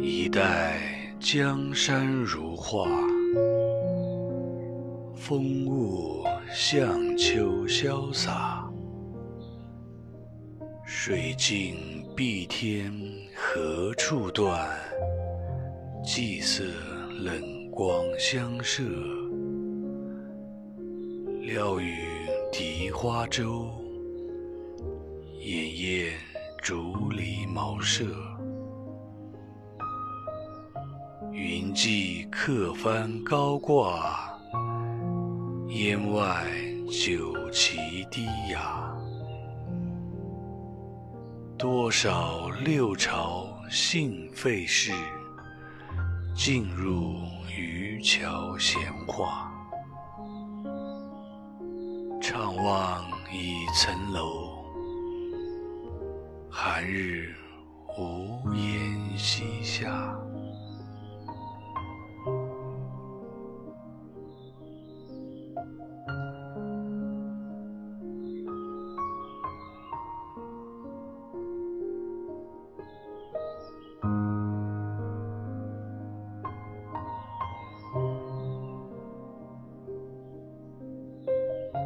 一代江山如画，风物向秋潇洒。水尽碧天何处断？霁色冷光相射。料与荻花洲，掩燕竹篱茅舍。云际客帆高挂，烟外酒旗低哑。多少六朝兴废事，尽入渔樵闲话。怅望已层楼，寒日无言西下。